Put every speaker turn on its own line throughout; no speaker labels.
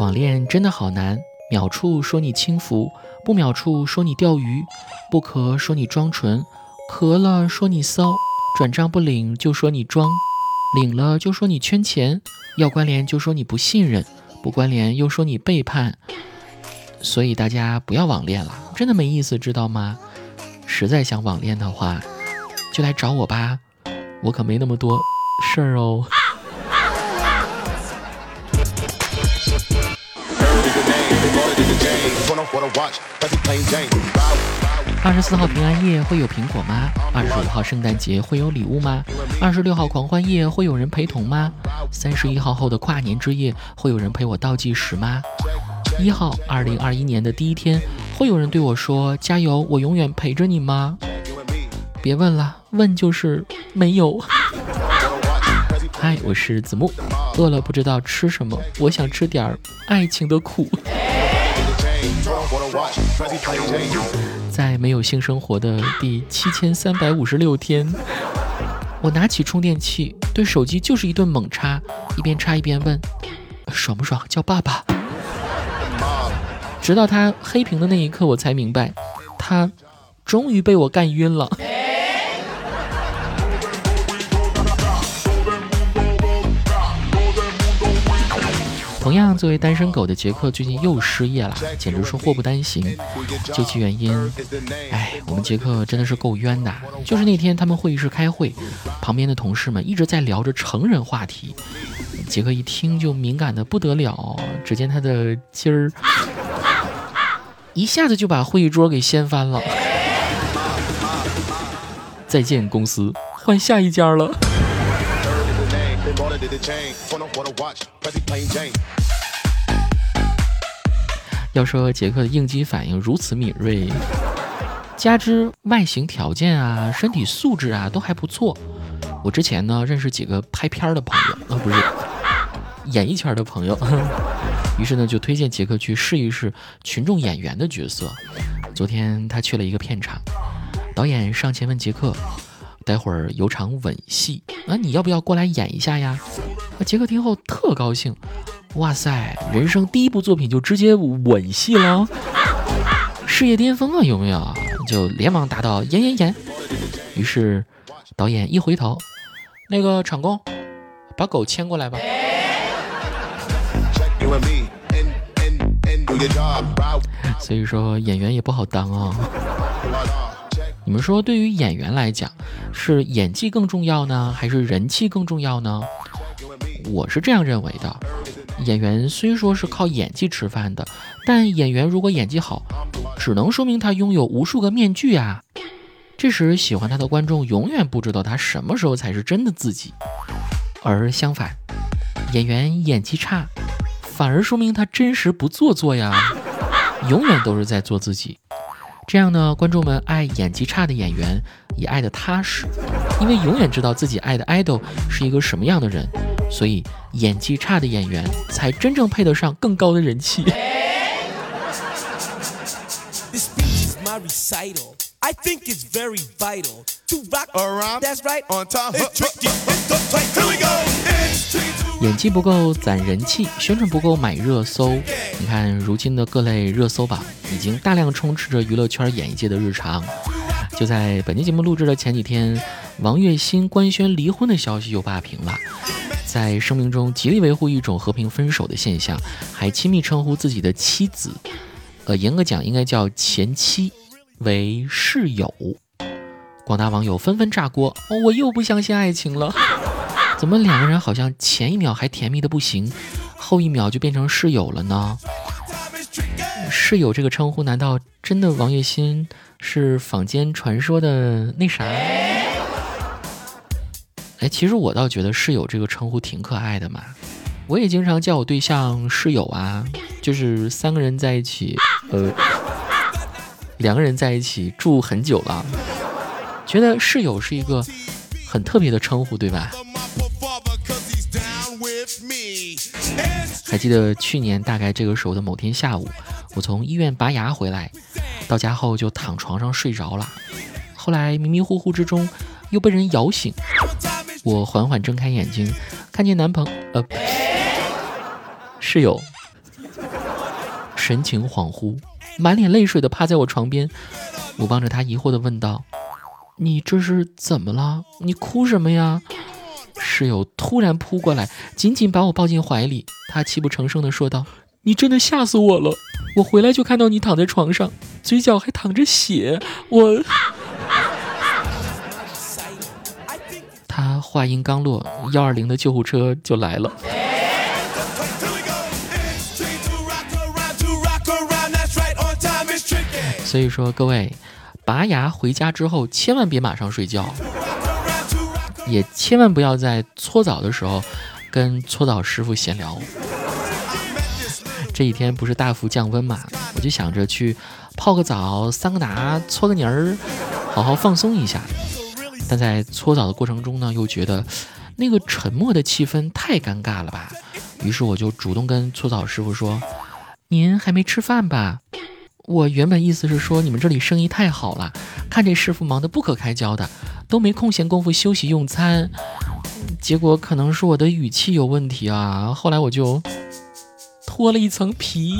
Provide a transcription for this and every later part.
网恋真的好难，秒处说你轻浮，不秒处说你钓鱼，不咳说你装纯，咳了说你骚，转账不领就说你装，领了就说你圈钱，要关联就说你不信任，不关联又说你背叛。所以大家不要网恋了，真的没意思，知道吗？实在想网恋的话，就来找我吧，我可没那么多事儿哦。二十四号平安夜会有苹果吗？二十五号圣诞节会有礼物吗？二十六号狂欢夜会有人陪同吗？三十一号后的跨年之夜会有人陪我倒计时吗？一号，二零二一年的第一天，会有人对我说加油，我永远陪着你吗？别问了，问就是没有。嗨，我是子木，饿了不知道吃什么，我想吃点爱情的苦。在没有性生活的第七千三百五十六天，我拿起充电器，对手机就是一顿猛插，一边插一边问：爽不爽？叫爸爸。直到他黑屏的那一刻，我才明白，他终于被我干晕了。同样，作为单身狗的杰克最近又失业了，简直是祸不单行。究其原因，哎，我们杰克真的是够冤的。就是那天他们会议室开会，旁边的同事们一直在聊着成人话题，杰克一听就敏感的不得了。只见他的鸡儿一下子就把会议桌给掀翻了。再见公司，换下一家了。要说杰克的应激反应如此敏锐，加之外形条件啊、身体素质啊都还不错。我之前呢认识几个拍片的朋友，啊不是演艺圈的朋友，于是呢就推荐杰克去试一试群众演员的角色。昨天他去了一个片场，导演上前问杰克。待会儿有场吻戏，啊，你要不要过来演一下呀？啊，杰克听后特高兴，哇塞，人生第一部作品就直接吻戏了，事业巅峰啊，有没有？就连忙答道演演演。于是导演一回头，那个场工，把狗牵过来吧。所以说演员也不好当啊。你们说，对于演员来讲，是演技更重要呢，还是人气更重要呢？我是这样认为的。演员虽说是靠演技吃饭的，但演员如果演技好，只能说明他拥有无数个面具啊。这时喜欢他的观众永远不知道他什么时候才是真的自己。而相反，演员演技差，反而说明他真实不做作呀，永远都是在做自己。这样呢，观众们爱演技差的演员也爱得踏实，因为永远知道自己爱的 idol 是一个什么样的人，所以演技差的演员才真正配得上更高的人气。演技不够攒人气，宣传不够买热搜。你看，如今的各类热搜榜已经大量充斥着娱乐圈演艺界的日常。就在本期节目录制的前几天，王栎鑫官宣离婚的消息又霸屏了，在声明中极力维护一种和平分手的现象，还亲密称呼自己的妻子，呃，严格讲应该叫前妻，为室友。广大网友纷纷炸锅，哦我又不相信爱情了。怎么两个人好像前一秒还甜蜜的不行，后一秒就变成室友了呢？室友这个称呼，难道真的王栎鑫是坊间传说的那啥？哎，其实我倒觉得室友这个称呼挺可爱的嘛。我也经常叫我对象室友啊，就是三个人在一起，呃，两个人在一起住很久了，觉得室友是一个很特别的称呼，对吧？还记得去年大概这个时候的某天下午，我从医院拔牙回来，到家后就躺床上睡着了。后来迷迷糊糊之中又被人摇醒，我缓缓睁开眼睛，看见男朋呃室友神情恍惚，满脸泪水的趴在我床边。我望着他疑惑的问道：“你这是怎么了？你哭什么呀？”室友突然扑过来，紧紧把我抱进怀里。他泣不成声的说道：“你真的吓死我了！我回来就看到你躺在床上，嘴角还淌着血。我 ……”他话音刚落，幺二零的救护车就来了。所以说，各位，拔牙回家之后，千万别马上睡觉，也千万不要在搓澡的时候跟搓澡师傅闲聊。这几天不是大幅降温嘛，我就想着去泡个澡、桑个拿、搓个泥儿，好好放松一下。但在搓澡的过程中呢，又觉得那个沉默的气氛太尴尬了吧，于是我就主动跟搓澡师傅说：“您还没吃饭吧？”我原本意思是说，你们这里生意太好了，看这师傅忙得不可开交的，都没空闲功夫休息用餐。结果可能是我的语气有问题啊，后来我就脱了一层皮。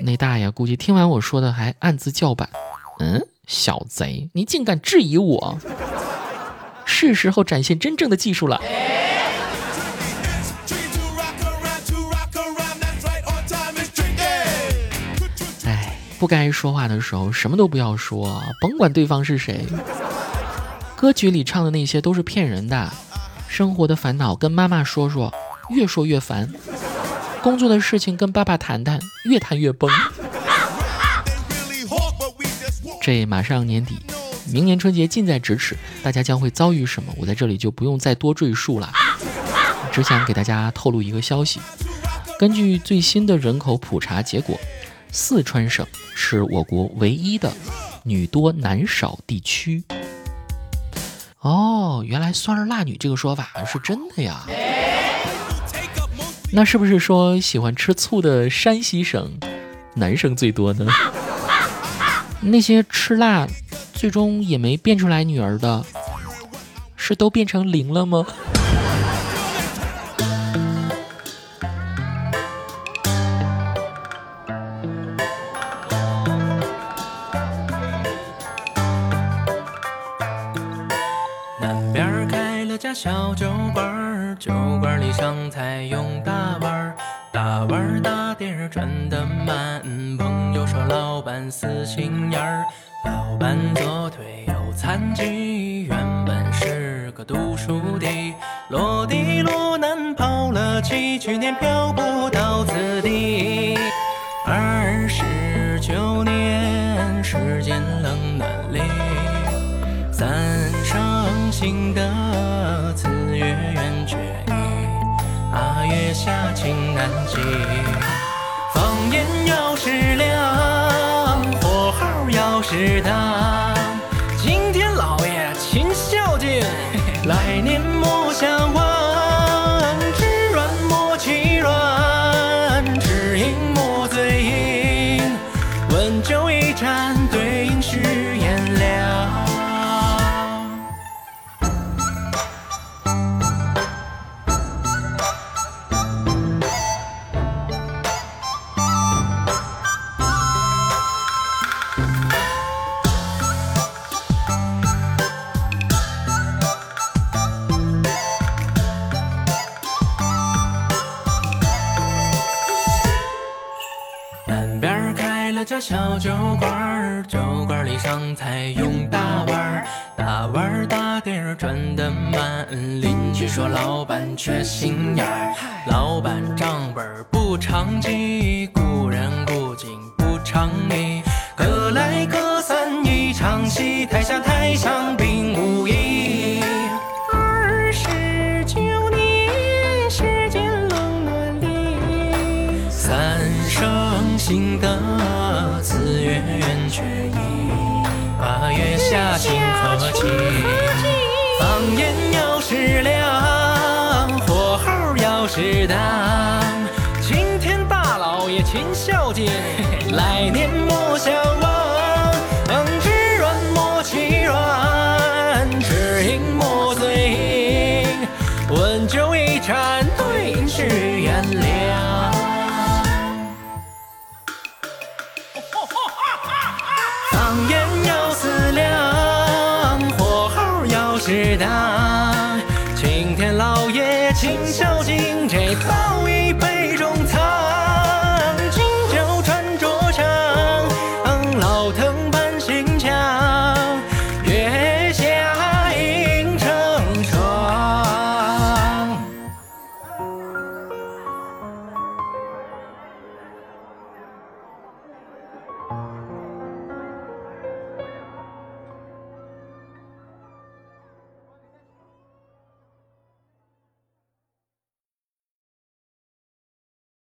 那大爷估计听完我说的，还暗自叫板：“嗯，小贼，你竟敢质疑我？是时候展现真正的技术了。”不该说话的时候，什么都不要说，甭管对方是谁。歌曲里唱的那些都是骗人的。生活的烦恼跟妈妈说说，越说越烦；工作的事情跟爸爸谈谈，越谈越崩。这马上年底，明年春节近在咫尺，大家将会遭遇什么？我在这里就不用再多赘述了，只想给大家透露一个消息：根据最新的人口普查结果。四川省是我国唯一的女多男少地区。哦，原来“酸儿辣女”这个说法是真的呀。那是不是说喜欢吃醋的山西省男生最多呢？那些吃辣最终也没变出来女儿的，是都变成零了吗？里上菜用大碗，大碗大碟转得慢。朋友说老板死心眼儿，老板左腿有残疾，原本是个读书的，落地落难跑了弃，去年漂不到此地。二十九年，时间冷暖里，三生心得。情难寄，放盐要是亮，火候要是当。小酒馆，酒馆里上菜用大碗，大碗大碟儿转得慢。邻居说老板缺心眼儿，老板账本不常记，雇人雇景不常理，隔来隔散一场戏，台下台上当。青天大老爷勤孝敬，来年莫相忘。知软莫欺软，知硬莫嘴硬。
温酒一盏，对视原谅。放眼